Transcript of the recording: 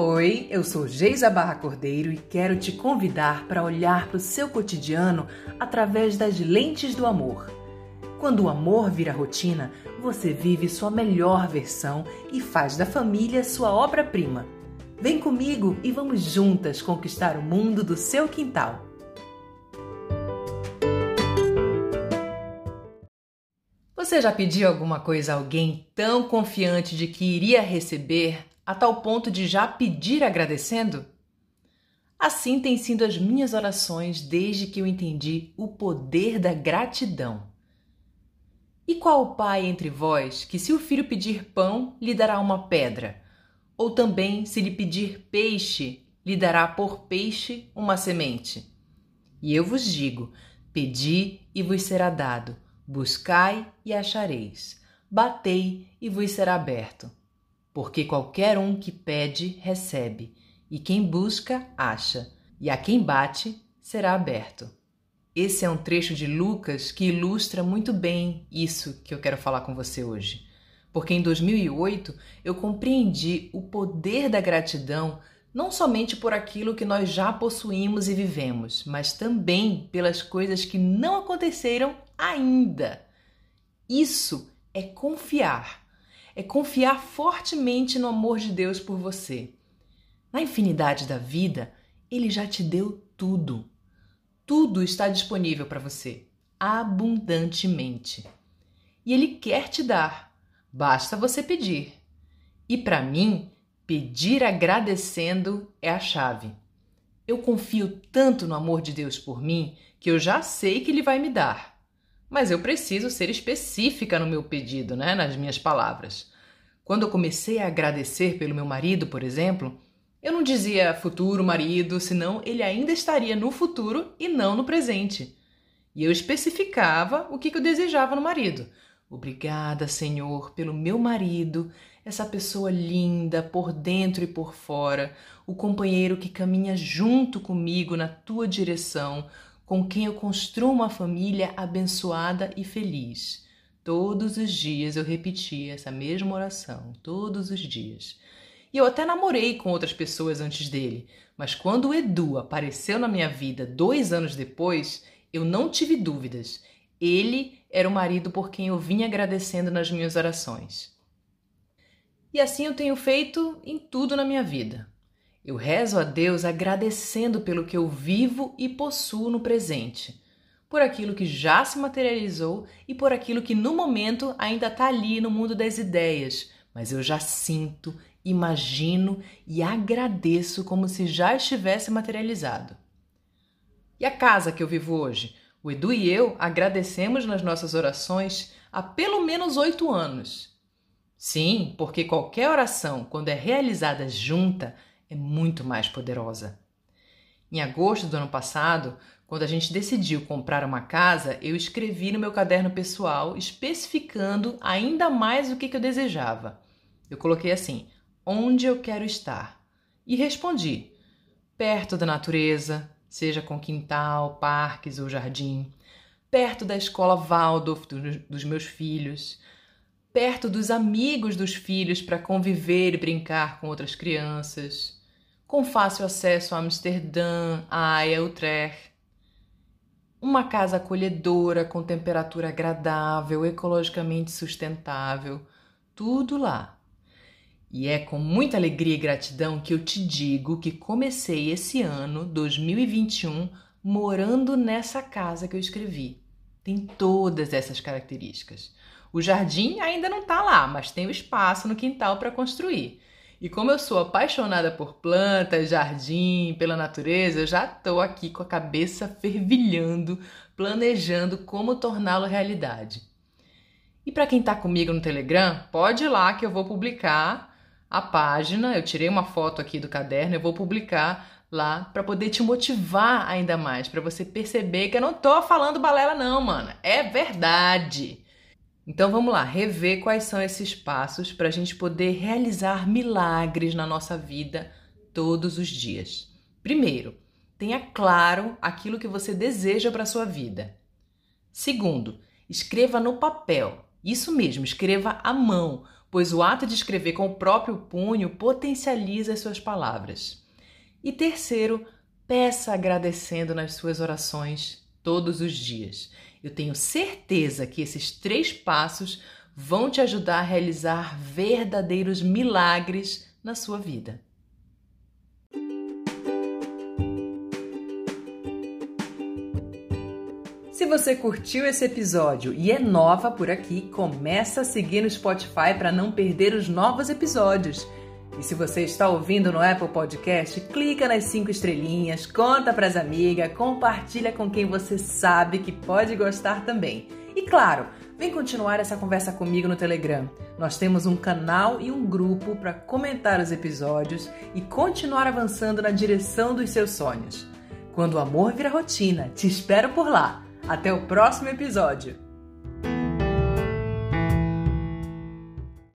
Oi, eu sou Geisa Barra Cordeiro e quero te convidar para olhar para o seu cotidiano através das lentes do amor. Quando o amor vira rotina, você vive sua melhor versão e faz da família sua obra-prima. Vem comigo e vamos juntas conquistar o mundo do seu quintal. Você já pediu alguma coisa a alguém tão confiante de que iria receber a tal ponto de já pedir agradecendo? Assim têm sido as minhas orações desde que eu entendi o poder da gratidão. E qual o pai entre vós que, se o filho pedir pão, lhe dará uma pedra? Ou também, se lhe pedir peixe, lhe dará por peixe uma semente? E eu vos digo: pedi e vos será dado, buscai e achareis, batei e vos será aberto. Porque qualquer um que pede, recebe, e quem busca, acha, e a quem bate, será aberto. Esse é um trecho de Lucas que ilustra muito bem isso que eu quero falar com você hoje. Porque em 2008 eu compreendi o poder da gratidão não somente por aquilo que nós já possuímos e vivemos, mas também pelas coisas que não aconteceram ainda. Isso é confiar é confiar fortemente no amor de Deus por você. Na infinidade da vida, Ele já te deu tudo. Tudo está disponível para você, abundantemente. E Ele quer te dar, basta você pedir. E para mim, pedir agradecendo é a chave. Eu confio tanto no amor de Deus por mim que eu já sei que Ele vai me dar. Mas eu preciso ser específica no meu pedido, né? nas minhas palavras. Quando eu comecei a agradecer pelo meu marido, por exemplo, eu não dizia futuro marido, senão ele ainda estaria no futuro e não no presente. E eu especificava o que eu desejava no marido. Obrigada, Senhor, pelo meu marido, essa pessoa linda por dentro e por fora, o companheiro que caminha junto comigo na tua direção, com quem eu construo uma família abençoada e feliz. Todos os dias eu repetia essa mesma oração, todos os dias. E eu até namorei com outras pessoas antes dele, mas quando o Edu apareceu na minha vida dois anos depois, eu não tive dúvidas. Ele era o marido por quem eu vinha agradecendo nas minhas orações. E assim eu tenho feito em tudo na minha vida. Eu rezo a Deus agradecendo pelo que eu vivo e possuo no presente, por aquilo que já se materializou e por aquilo que no momento ainda está ali no mundo das ideias, mas eu já sinto, imagino e agradeço como se já estivesse materializado. E a casa que eu vivo hoje? O Edu e eu agradecemos nas nossas orações há pelo menos oito anos. Sim, porque qualquer oração, quando é realizada junta, é muito mais poderosa. Em agosto do ano passado, quando a gente decidiu comprar uma casa, eu escrevi no meu caderno pessoal especificando ainda mais o que, eu desejava. Eu coloquei assim: onde eu quero estar? E respondi: perto da natureza, seja com quintal, parques ou jardim, perto da escola Waldorf dos meus filhos, perto dos amigos dos filhos para conviver e brincar com outras crianças com fácil acesso a Amsterdã, a Haia, Utrecht. Uma casa acolhedora, com temperatura agradável, ecologicamente sustentável, tudo lá. E é com muita alegria e gratidão que eu te digo que comecei esse ano, 2021, morando nessa casa que eu escrevi. Tem todas essas características. O jardim ainda não está lá, mas tem o espaço no quintal para construir. E como eu sou apaixonada por plantas, jardim, pela natureza, eu já estou aqui com a cabeça fervilhando, planejando como torná-lo realidade. E para quem está comigo no Telegram, pode ir lá que eu vou publicar a página. Eu tirei uma foto aqui do caderno, eu vou publicar lá para poder te motivar ainda mais, para você perceber que eu não tô falando balela não, mano. É verdade. Então vamos lá, rever quais são esses passos para a gente poder realizar milagres na nossa vida todos os dias. Primeiro, tenha claro aquilo que você deseja para a sua vida. Segundo, escreva no papel. Isso mesmo, escreva à mão, pois o ato de escrever com o próprio punho potencializa as suas palavras. E terceiro, peça agradecendo nas suas orações todos os dias. Eu tenho certeza que esses três passos vão te ajudar a realizar verdadeiros milagres na sua vida. Se você curtiu esse episódio e é nova por aqui, começa a seguir no Spotify para não perder os novos episódios. E se você está ouvindo no Apple Podcast, clica nas cinco estrelinhas, conta para as amigas, compartilha com quem você sabe que pode gostar também. E claro, vem continuar essa conversa comigo no Telegram. Nós temos um canal e um grupo para comentar os episódios e continuar avançando na direção dos seus sonhos. Quando o amor vira rotina, te espero por lá. Até o próximo episódio!